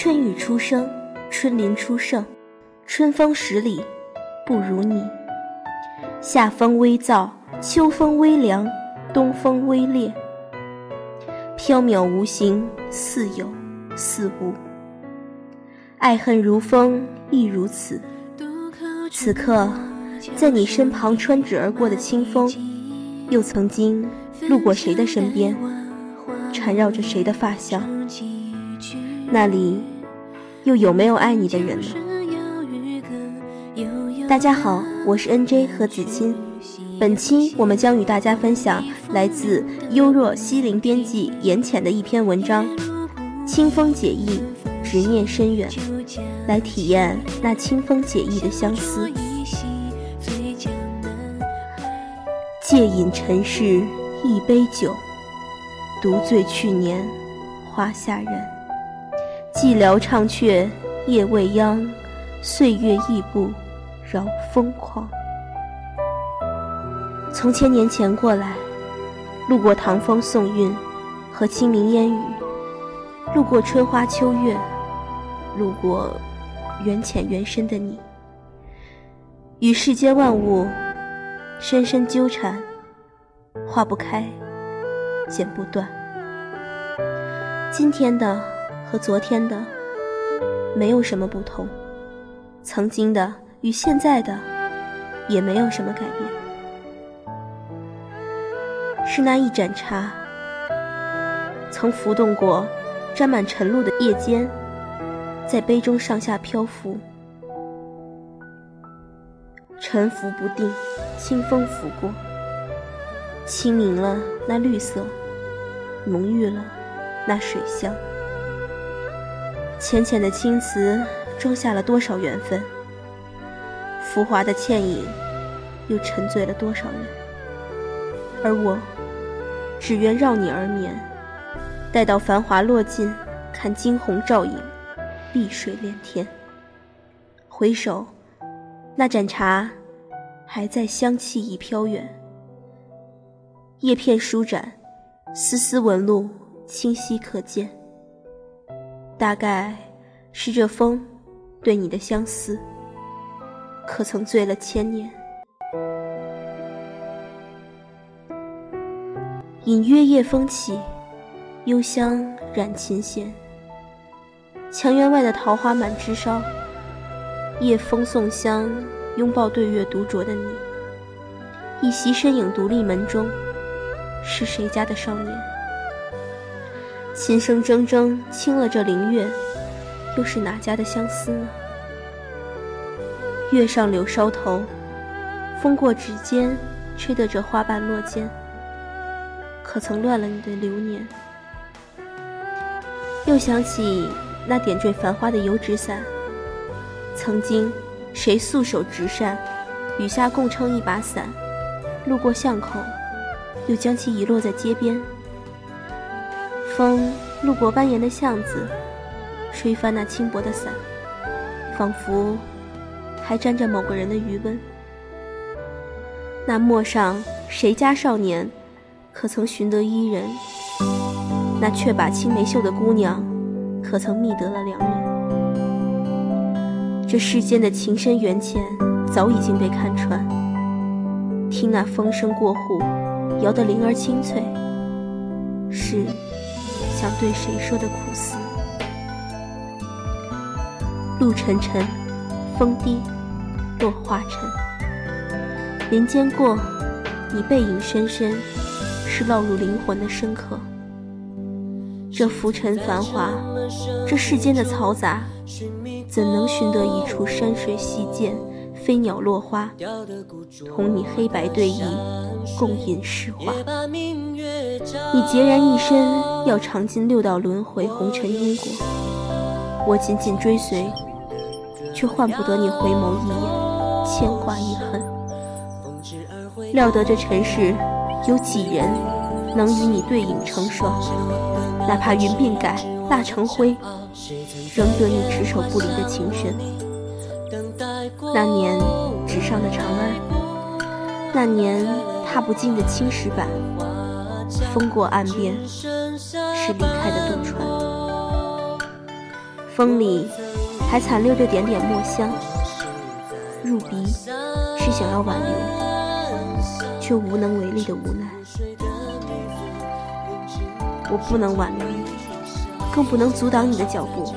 春雨初生，春林初盛，春风十里不如你。夏风微燥，秋风微凉，冬风微烈。缥缈无形，似有似无。爱恨如风，亦如此。此刻，在你身旁穿指而过的清风，又曾经路过谁的身边，缠绕着谁的发香？那里，又有没有爱你的人呢？大家好，我是 N J 何子清。本期我们将与大家分享来自幽若西林编辑言浅的一篇文章，《清风解意，执念深远》，来体验那清风解意的相思。借饮尘世一杯酒，独醉去年华夏人。寂寥唱却夜未央，岁月亦不。饶疯狂。从千年前过来，路过唐风宋韵和清明烟雨，路过春花秋月，路过缘浅缘深的你，与世间万物深深纠缠，化不开，剪不断。今天的和昨天的没有什么不同，曾经的。与现在的也没有什么改变，是那一盏茶，曾浮动过沾满晨露的夜间，在杯中上下漂浮，沉浮不定，清风拂过，轻盈了那绿色，浓郁了那水香，浅浅的青瓷装下了多少缘分。浮华的倩影，又沉醉了多少人？而我，只愿绕你而眠，待到繁华落尽，看惊鸿照影，碧水连天。回首，那盏茶，还在香气已飘远。叶片舒展，丝丝纹路清晰可见。大概是这风，对你的相思。可曾醉了千年？隐约夜风起，幽香染琴弦。墙垣外的桃花满枝梢，夜风送香，拥抱对月独酌的你。一袭身影独立门中，是谁家的少年？琴声铮铮，清了这灵月，又是哪家的相思呢？月上柳梢头，风过指尖，吹得这花瓣落肩。可曾乱了你的流年？又想起那点缀繁花的油纸伞，曾经谁素手执扇，雨下共撑一把伞，路过巷口，又将其遗落在街边。风路过蜿蜒的巷子，吹翻那轻薄的伞，仿佛。还沾着某个人的余温。那陌上谁家少年，可曾寻得伊人？那却把青梅嗅的姑娘，可曾觅得了良人？这世间的情深缘浅，早已经被看穿。听那风声过户，摇得铃儿清脆，是想对谁说的苦思？路沉沉，风低。落花尘，林间过，你背影深深，是烙入灵魂的深刻。这浮尘繁华，这世间的嘈杂，怎能寻得一处山水溪涧，飞鸟落花，同你黑白对弈，共饮诗画？你孑然一身，要尝尽六道轮回红尘因果，我紧紧追随，却换不得你回眸一眼。牵挂一恨，料得这尘世有几人能与你对影成双？哪怕云鬓改，蜡成灰，仍得你执手不离的情深。那年纸上的长安，那年踏不尽的青石板，风过岸边，是离开的渡船。风里还残留着点点墨香，入鼻是想要挽留，却无能为力的无奈。我不能挽留你，更不能阻挡你的脚步，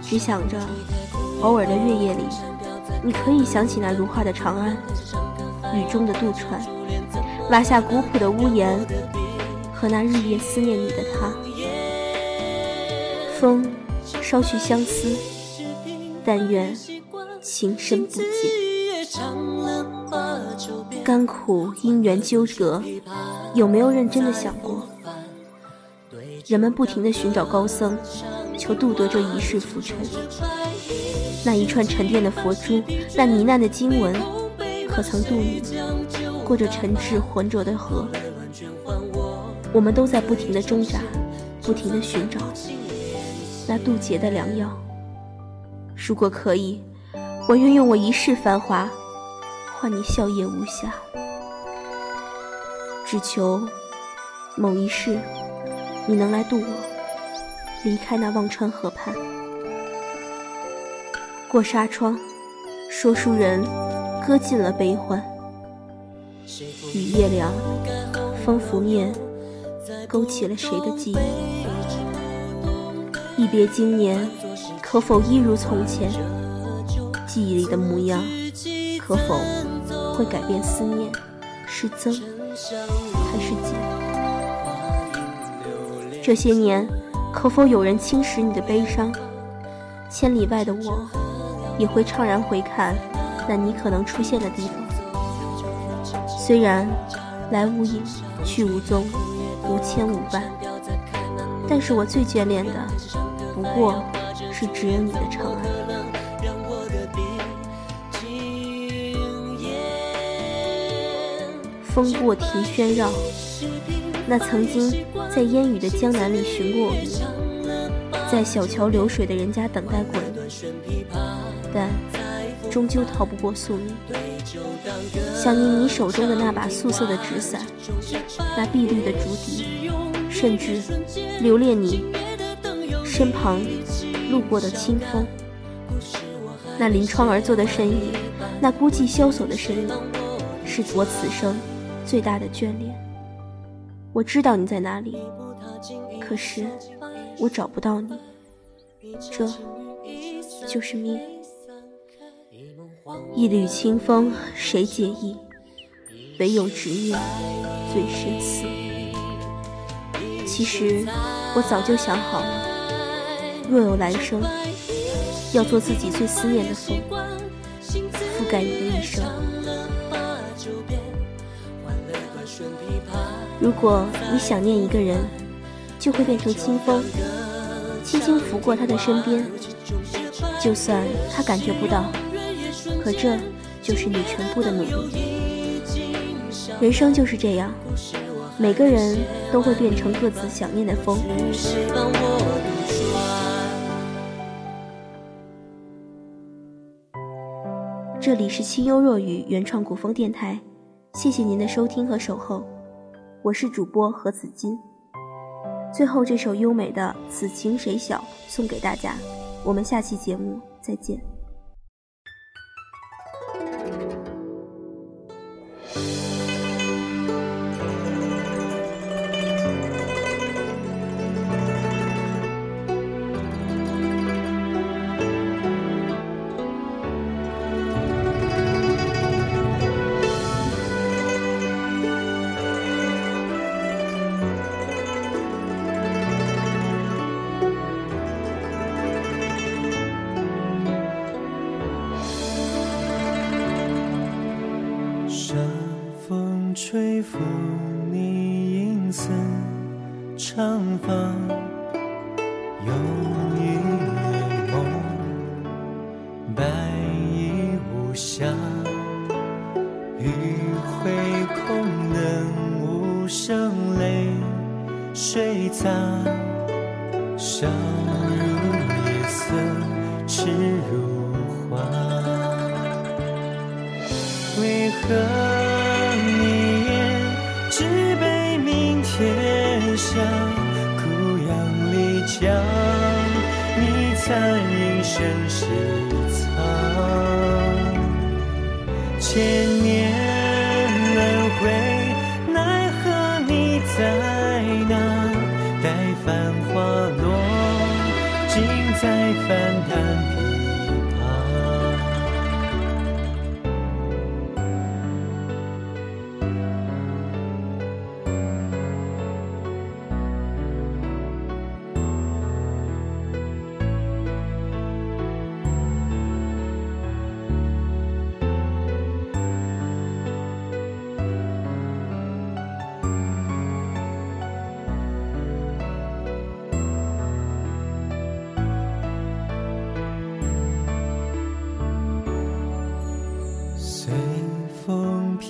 只想着偶尔的月夜里，你可以想起那如画的长安，雨中的渡船，瓦下古朴的屋檐，和那日夜思念你的他。风，捎去相思，但愿情深不减。甘苦因缘纠葛，有没有认真的想过？人们不停地寻找高僧，求度得这一世浮沉。那一串沉淀的佛珠，那呢喃的经文，可曾渡你过着沉滞浑浊的河？我们都在不停的挣扎，不停的寻找。那渡劫的良药，如果可以，我愿用我一世繁华换你笑靥无暇，只求某一世你能来渡我，离开那忘川河畔。过纱窗，说书人搁尽了悲欢。雨夜凉，风拂面，勾起了谁的记忆？一别经年，可否一如从前？记忆里的模样，可否会改变？思念是增还是减？这些年，可否有人侵蚀你的悲伤？千里外的我，也会怅然回看那你可能出现的地方。虽然来无影，去无踪，无牵无绊，但是我最眷恋的。不过是只有你的长安。风过庭轩绕，那曾经在烟雨的江南里寻过我你，在小桥流水的人家等待过你，但终究逃不过宿命。想念你手中的那把素色的纸伞，那碧绿的竹笛，甚至留恋你。身旁路过的清风，那临窗而坐的身影，那孤寂萧索的身影，是我此生最大的眷恋。我知道你在哪里，可是我找不到你，这就是命。一缕清风谁解意？唯有执念最深思。其实我早就想好了。若有来生，要做自己最思念的风，覆盖你的一生。如果你想念一个人，就会变成清风，轻轻拂过他的身边，就算他感觉不到，可这就是你全部的努力。人生就是这样，每个人都会变成各自想念的风。这里是清幽若雨原创古风电台，谢谢您的收听和守候，我是主播何子金。最后这首优美的《此情谁晓》送给大家，我们下期节目再见。Thank you. 吹拂你银丝长发，有一帘梦，白衣无瑕，余晖空等无声泪水洒，笑如夜色，痴如花，为何？将，你。残影生石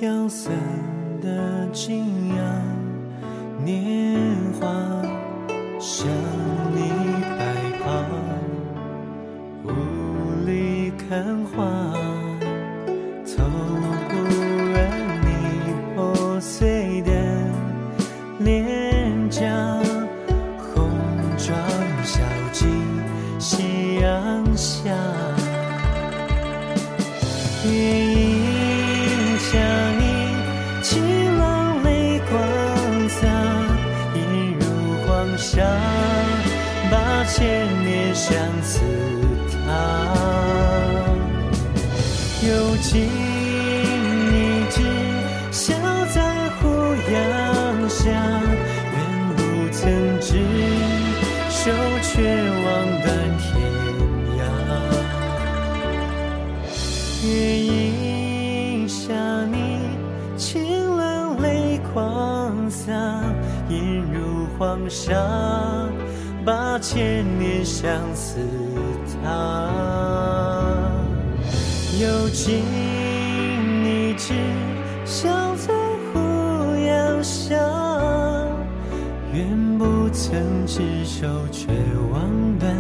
飘散的景仰，年华像你白袍，雾里看花，透不染你破碎的脸颊，红妆小径夕阳下。下。把千年相思烫，有情一直笑在胡杨下，愿不曾执手，却望断。